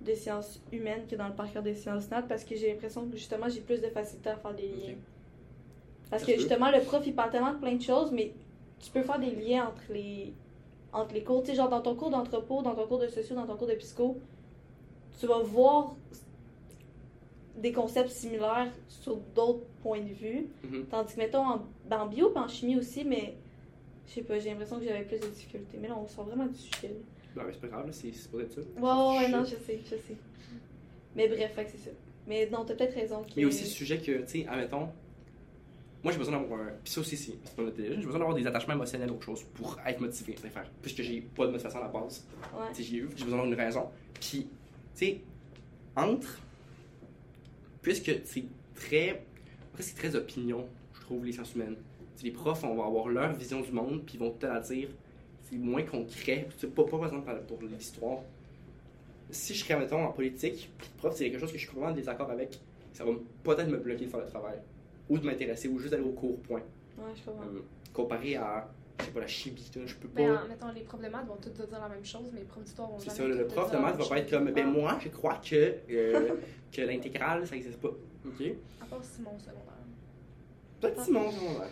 des sciences humaines que dans le par cœur des sciences nat parce que j'ai l'impression que justement, j'ai plus de facilité à faire des liens. Parce que justement, le prof, il parle tellement de plein de choses, mais tu peux faire des liens entre les, entre les cours. Tu sais, genre dans ton cours d'anthropo, dans ton cours de socio, dans ton cours de psycho, tu vas voir des concepts similaires sur d'autres points de vue. mhm. Tandis que, mettons, en, en bio en chimie aussi, mais je sais pas, j'ai l'impression que j'avais plus de difficultés. Mais là, on sort vraiment du sujet. là. Non, mais c'est pas grave, c'est pas être ça. Ouais, ouais, ouais, non, je sais, je sais. Mais bref, c'est ça. Mais non, t'as peut-être raison. Mais aussi le sujet que, tu sais, admettons, moi j'ai besoin d'avoir un. Puis ça aussi, c'est c'est pas j'ai besoin d'avoir des attachements émotionnels aux choses pour être motivé à faire. Puisque j'ai pas de motivation à la base. Ouais. J'ai eu, j'ai besoin d'avoir une raison. Puis, sais, entre. Puisque c'est très. Après, c'est très opinion, je trouve, les sciences humaines. Les profs, on va avoir leur vision du monde, puis ils vont te la dire. C'est moins concret. Sais, pas, pas par exemple pour l'histoire. Si je serais, mettons, en politique, puis le prof, c'est quelque chose que je suis complètement en désaccord avec, ça va peut-être me bloquer de faire le travail. Ou de m'intéresser, ou juste d'aller au cours, point. Ouais, je comprends. Euh, comparé à, je sais pas, la chimie, je peux pas. Ben, en- mettons, les profs de maths vont tous te dire la même chose, mais les profs d'histoire vont C'est jamais ça, le prof de maths va pas être comme, ben Ah, moi, je crois que, euh, [laughs] que l'intégrale, ça existe pas. Ok? À part Simon au secondaire. Peut-être Simon, secondaire.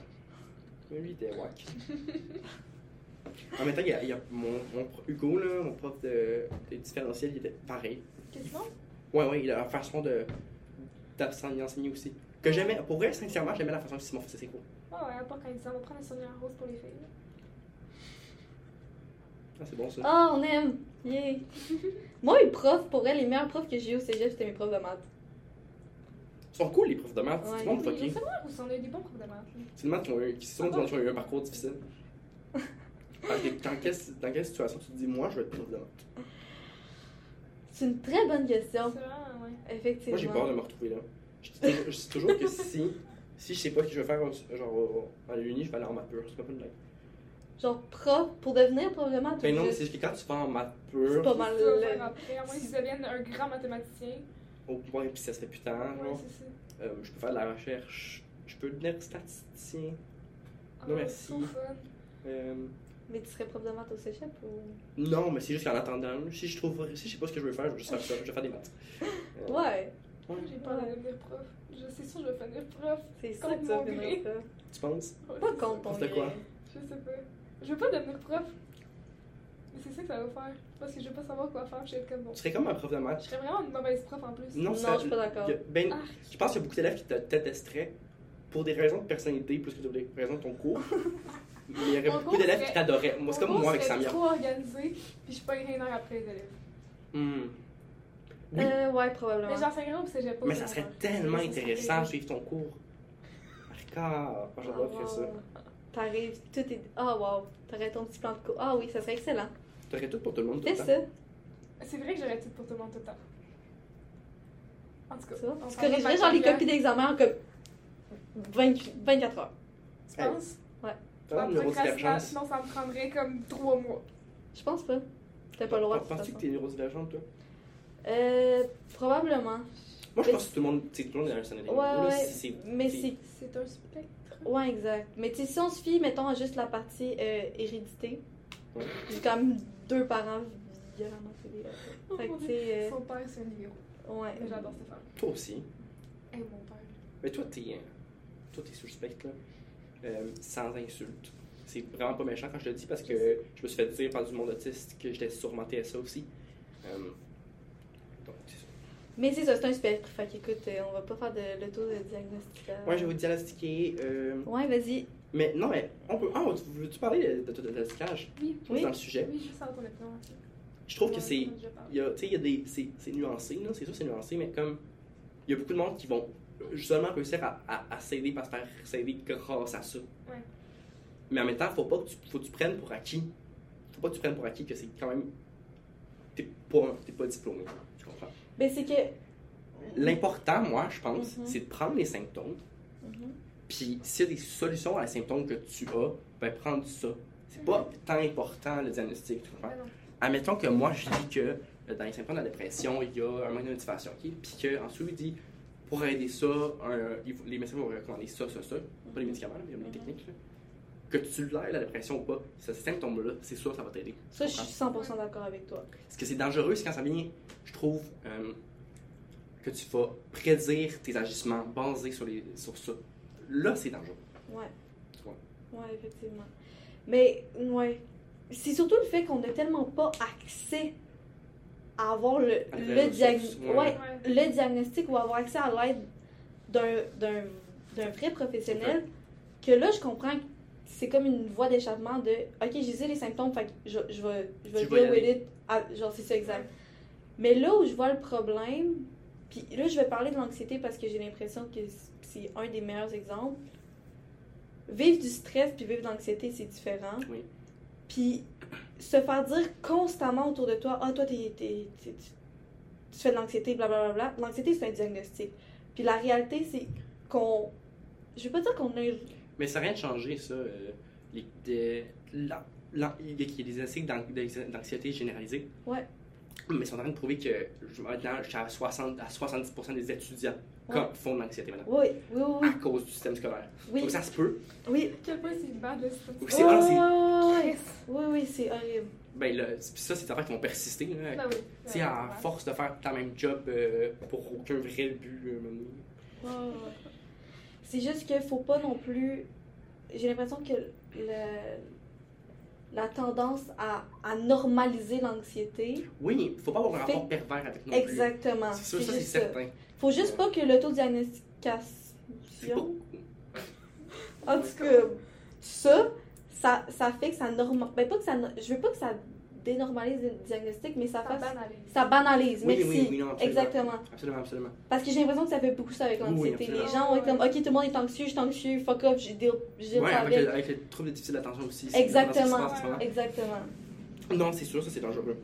Mais lui, il était wack. [laughs] en même temps, il y a, il y a mon, mon Hugo, là, mon prof de, de différentiel, il était pareil. Qu'est-ce que? Ouais, ouais, il a la façon de d'enseigner enseigner aussi. Que j'aimais, pour vrai, sincèrement, j'aimais la façon que Simon faisait ses cours. Ah ouais, à part quand il disait on va prendre un souvenir rose pour les filles. Ah, c'est bon ça. Ah, on aime! Yeah! [laughs] Moi, les profs, pour vrai, les meilleurs profs que j'ai eu au cégep, c'était mes profs de maths. Ils sont cool, les profs de maths. Ouais. C'est fucké. je sais pas où on a eu des bons profs de maths. C'est des maths qui ont eu, qui sont, qui ont eu un parcours difficile. [laughs] Dans, quelle- dans quelle, dans quelle situation tu te dis, moi, je vais être prof de maths? C'est une très bonne question, C'est vraiment, ouais. effectivement. Moi, j'ai peur de me retrouver là. Je dis, je dis toujours que si Si je sais pas ce que je veux faire, genre, à l'uni, je vais aller en maths pure. C'est pas une blague. Genre, prof, pour devenir prof de maths, Ben non, c'est juste que quand tu vas en maths c'est pure, pas C'est mal. faire après, à moins qu'ils deviennent un grand mathématicien. au point, puis ça se fait plus tard, Ouais, c'est ça. Euh, je peux faire de la recherche. Je peux devenir statisticien. Ah, Non, merci. trop fun. Euh, Mais tu serais prof de maths au cégep ou? non, mais c'est juste qu'en attendant, si je trouve, si je sais pas ce que je veux faire, je vais juste faire ça. Je vais faire des maths. [laughs] Euh, Ouais, Moi, J'ai peur de devenir prof. Je sais sûr, je vais finir prof. c'est ça Contre que tu vas gré. prof. Tu penses? Ouais, Pas contre ton quoi? Je sais pas. Je veux pas devenir prof. Mais c'est ça que ça va faire. Parce que je veux pas savoir quoi faire. Je vais être comme bon. Tu serais comme un prof de Je maths. serais vraiment une mauvaise prof en plus. Non, Non, ça- je suis pas d'accord. Ben, Ah. je pense qu'il y a beaucoup d'élèves qui te détesteraient pour des raisons de personnalité plus que pour des raisons de ton cours. [laughs] Mais il y aurait Mon beaucoup d'élèves serait- qui t'adoraient. Moi, c'est comme moi avec Samia. trop organisé, puis je paierais une heure après les élèves. Hmm. Oui. Euh, ouais, probablement. Mais j'enseignerais au cégep pas. Mais ça serait tellement Ça serait intéressant de suivre ton cours. Arcade, moi j'adorerais Ah, ça. wow. T'arrives, tout est. Ah, wow. T'aurais ton petit plan de cours. Ah oui, ça serait excellent. T'aurais tout pour tout le monde tout le temps. ça. C'est vrai que j'aurais tout pour tout le monde tout le temps. En tout cas, Tu vois. on Tu corrigerais genre les copies d'examen en comme 20 24 heures. Tu penses? T'as Ma une neurodivergence. procrastination, ça me prendrait comme trois mois. Je pense pas. T'as pas le droit Penses-tu que t'es neurodivergente, toi? Euh, probablement. Moi, je Mais pense que tout le monde, tout le monde est dans un scénario. Ouais, Là, ouais. c'est- c'est- Mais c'est- c'est. Un spectre. Ouais, exact. Mais tu si on se fie, mettons, à juste la partie euh, hérédité, Ouais. j'ai quand même deux parents violemment. Oh Fait que euh, Son père, c'est un ouais. Mais j'adore Stéphane. Toi aussi. Et mon père. Mais toi, t'es, toi, t'es suspecte, là. Euh, sans insulte. C'est vraiment pas méchant quand je le dis parce que je me suis fait dire par du monde autiste que j'étais sûrement TSA aussi. Euh. Mais c'est ça, c'est un spectre. Fait qu'écoute, euh, on va pas faire de l'auto-diagnostic. Ouais, je vais vous diagnostiquer. Euh, Ouais, vas-y. mais non, mais on peut. Ah, veux-tu parler de d'autodiagnosticage? Oui, Oui. dans le sujet? oui, juste en. Je trouve que c'est. Tu sais, il y a des. C'est c'est nuancé, là. C'est sûr, c'est nuancé, mais comme. Il y a beaucoup de monde qui vont justement réussir à, à, à s'aider par se faire s'aider grâce à ça. Ouais. Mais en même temps, faut pas que tu, faut que tu prennes pour acquis. Faut pas que tu prennes pour acquis que c'est quand même. T'es pas, t'es pas diplômé. Ben, c'est que. L'important, moi, je pense, Mhm. c'est de prendre les symptômes. Mhm. Puis s'il y a des solutions à les symptômes que tu as, ben prendre ça. C'est pas tant important le diagnostic, tu comprends? Non. Admettons que moi, je dis que euh, dans les symptômes de la dépression, il y a un manque de motivation, ok? Puis qu'ensuite, il dit, pour aider ça, un- les médecins vont recommander ça, ça, ça. Pas les médicaments, là, mais Mhm. techniques. là. Que tu l'aies, la dépression ou pas, ce symptôme-là, c'est sûr, ça va t'aider. Ça, je suis 100% d'accord avec toi. Ce que c'est dangereux, c'est quand ça vient, je trouve, euh, que tu vas prédire tes agissements basés sur, les, sur ça. Là, c'est dangereux. Ouais. Ouais. Ouais, effectivement. Mais, ouais. C'est surtout le fait qu'on n'a tellement pas accès à avoir le, À le, la diag- ressource, ouais. ouais, le diagnostic ou avoir accès à l'aide d'un, d'un, d'un vrai professionnel. Que là, je comprends que c'est comme une voie d'échappement de OK, j'ai dit les symptômes, fait que je, je vais, je vais deal with it. Ah, genre, c'est ça, exact. Mais là où je vois le problème, puis là, je vais parler de l'anxiété parce que j'ai l'impression que c'est un des meilleurs exemples. Vivre du stress puis vivre de l'anxiété, c'est différent. Oui. Puis se faire dire constamment autour de toi, ah, toi, t'es, t'es- t'es- tu, tu fais de l'anxiété, blablabla. L'anxiété, c'est un diagnostic. Puis la réalité, c'est qu'on. Je vais pas dire qu'on a. Mais ça n'a rien de changé, ça. euh, les, de- la- la- il y a des d'an- d'anxiété généralisée. Ouais. Mais ils sont en train de prouver que je- maintenant, je suis à, 60, à 70% des étudiants Ouais. qui font de l'anxiété maintenant. Oui, oui, oui, À cause du système scolaire. oui. Donc ça se peut. Oui, À quel point c'est bad le système. Oui, c'est- ouais. Chris. Oui, oui, c'est horrible. Ben là, ça, c'est des affaires qui vont persister. là. Ah oui. Tu sais, à force de faire ta même job euh, pour aucun vrai but. euh, même. C'est juste qu'il faut pas non plus. J'ai l'impression que le- la tendance à, à normaliser l'anxiété. Oui, il faut pas avoir un Fait- rapport pervers avec non plus. Exactement. C'est ça, c'est certain. Faut juste pas que l'autodiagnostication. En tout cas, ça, ça, ça fait que ça normal. Ben, pas que ça. no- Je veux pas que ça dénormalise le diagnostic, mais ça, Ça fasse. banalise. Ça banalise. Oui, Merci. oui, oui, non, absolument. Exactement. Absolument, absolument. Parce que j'ai l'impression que ça fait beaucoup ça avec l'anxiété. les gens vont être comme, ok, tout le monde est anxieux, je suis anxieux, fuck off, je deal, je Ouais, avec, avec. le, avec le trouble de déficit d'attention aussi. Exactement. passe. Exactement. Non, c'est sûr, ça c'est dangereux.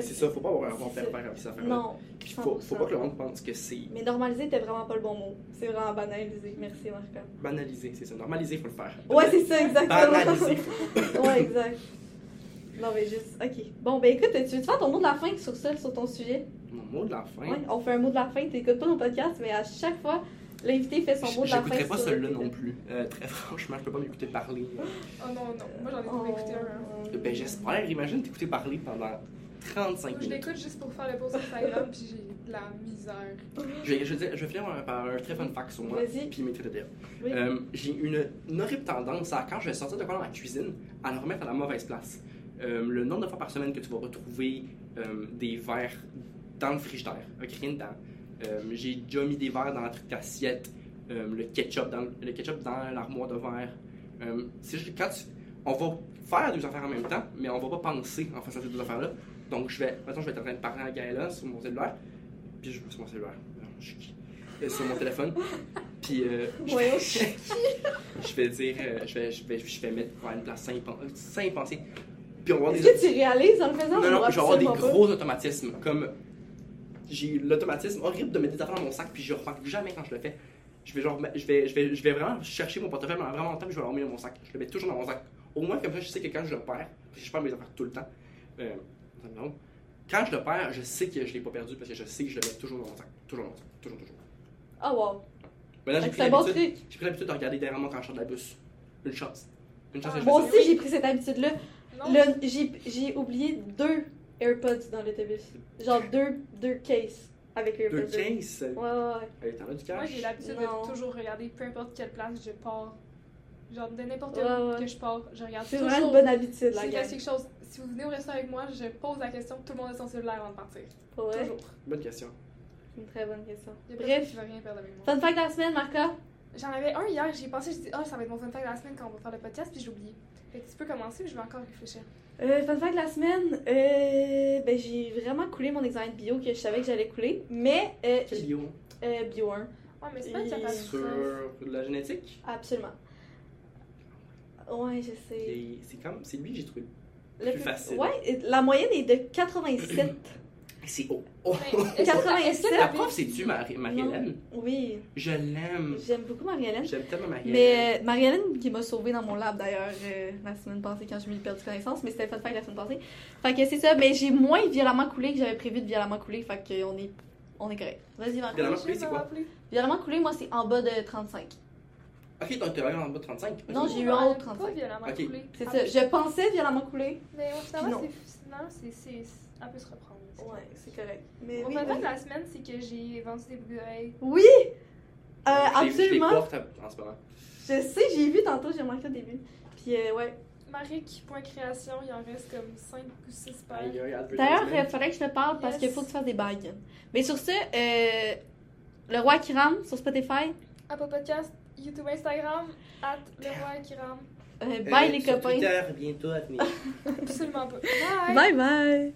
C'est ça, faut pas avoir un faire ça. faire avec affaires-là. Non. Puis faut, faut 100%. pas que le monde pense que c'est Mais normaliser, c'était vraiment pas le bon mot. C'est vraiment banaliser. Merci, Marca. banalisé, c'est ça. Normalisé, faut le faire. Ouais, c'est ça, exactement. Banalisé, faut [laughs] ouais, exact. Non, mais juste. Ok. Bon, ben écoute, tu veux faire ton mot de la fin sur ça, sur ton sujet? Mon mot de la fin? Ouais, on fait un mot de la fin. T'écoutes pas nos podcasts, mais à chaque fois, l'invité fait son mot de la fin. J'écouterai pas celui-là non plus. Euh, très franchement, je peux pas m'écouter parler. [laughs] Oh non, non. Moi, j'en ai Oh. pas écouté un. hein. Ben j'espère, imagine t'écouter parler pendant 35 Je minutes. l'écoute juste pour faire le post Instagram, [laughs] puis j'ai de la misère. Je vais, je vais dire- je vais finir par- un très fun fact sur moi, Vas-y. puis mes traits de terre. Oui. Euh, J'ai une, une horrible tendance à, quand je vais sortir de quoi dans la cuisine, à le remettre à la mauvaise place. Euh, le nombre de fois par semaine que tu vas retrouver euh, des verres dans le frigidaire, avec rien dedans. Euh, J'ai déjà mis des verres dans la truc d'assiette, euh, le ketchup dans le ketchup dans l'armoire de verre. C'est juste que quand tu- on va faire deux affaires en même temps, mais on va pas penser en faisant ces deux affaires-là. Donc je vais, maintenant je vais être en train de parler à Gaëla sur mon cellulaire, puis je sur mon cellulaire, non, je suis qui? Sur mon téléphone, puis euh, je, Ouais, vais, [laughs] je vais dire, euh, je vais, je vais, je vais mettre une place sans y puis on va des que tu réalises en le faisant? non, non, je vais avoir des absolument pas? gros automatismes. Comme j'ai l'automatisme horrible de mettre des affaires dans mon sac, puis je remarque jamais quand je le fais. Je vais, genre, je vais, je vais, je vais vraiment chercher mon portefeuille pendant vraiment longtemps, puis je vais le remettre dans mon sac. Je le mets toujours dans mon sac. Au moins, comme ça, je sais que quand je le perds, parce que je perds mes affaires tout le temps, euh, non. quand je le perds, je sais que je l'ai pas perdu parce que je sais que je le mets toujours dans mon sac. Toujours dans mon sac. Toujours, toujours. Ah, wow. Maintenant, j'ai pris C'est un bon l'habitude truc. j'ai pris l'habitude de regarder derrière moi quand je sors de la bus. Une chance. Une chance Ah, que je Moi aussi, j'ai pris cette habitude-là. J'ai j'ai oublié deux AirPods dans l'autobus. Genre deux, deux cases avec Deux AirPods. cases? Ouais, ouais, ouais. Hey, T'en as du cash? Moi, j'ai l'habitude de toujours regarder peu importe quelle place je pars. Genre, de n'importe Ouais, où ouais. que je pars, je regarde C'est toujours. vraiment une bonne habitude, la gang. quelque chose, si vous venez au restaurant avec moi, je pose la question, tout le monde a son cellulaire avant de partir. Toujours. Bonne question. une très bonne question. Il y a personne Bref, va rien perdre avec moi. fun fact de la semaine, Marca? J'en avais un hier, j'ai pensé, j'ai dit, ah, ça va être mon fun fact de la semaine quand on va faire le podcast, puis j'ai oublié. Fait que tu peux commencer, puis je vais encore réfléchir. Euh, fun fact de la semaine, euh, ben, j'ai vraiment coulé mon examen de bio que je savais que j'allais couler, mais euh, Quel bio? euh, bio 1, Ouais, mais c'est pas Et Sur la génétique? absolument. Ouais, je sais. C'est comme, c'est lui que j'ai trouvé. Le plus facile. Ouais, la moyenne est de 87. C'est haut. Oh. Mais [laughs] est-ce que- 87, est-ce que La prof, c'est-tu Marie- Marie-Hélène? oui, Je l'aime. j'aime beaucoup Marie-Hélène. J'aime tellement Marie-Hélène. Mais euh, Marie-Hélène qui m'a sauvée dans mon lab d'ailleurs euh, la semaine passée quand je m'ai perdu connaissance, mais c'était fun fact la semaine passée. Fait que c'est ça, mais j'ai moins violemment coulé que j'avais prévu de violemment couler, fait que on est, on est correct. Vas-y, Marco. Violemment coulé, c'est quoi? Violemment coulé, moi c'est en bas de 35. Ok, donc t'es vraiment en bas de 35. Ok. Non, j'ai eu un autre Pas 35. violemment Ok. coulé. C'est Ah, ça, je pensais violemment couler. Mais finalement, c'est. finalement, c'est. c'est- Elle peut se reprendre. Ouais, c'est correct. Mais Mon oui, fun fact vas-y. de la semaine, c'est que j'ai vendu des boucles d'oreilles. Oui! Euh, les- Je les absolument. porte en ce moment. Je sais, j'ai vu tantôt, j'ai remarqué au début. Puis euh, ouais. Maric.création, il en reste comme 5 ou 6 paires. D'ailleurs, il faudrait que je te parle parce Yes. qu'il faut que tu fasses des bagues. Mais sur ce, euh, le roi qui rame sur Spotify. Apple Podcast, YouTube, Instagram, at le roi qui rame. Euh, Euh, bye les sur copains. Twitter, bientôt à venir. [laughs] Absolument pas. Bye! Bye bye.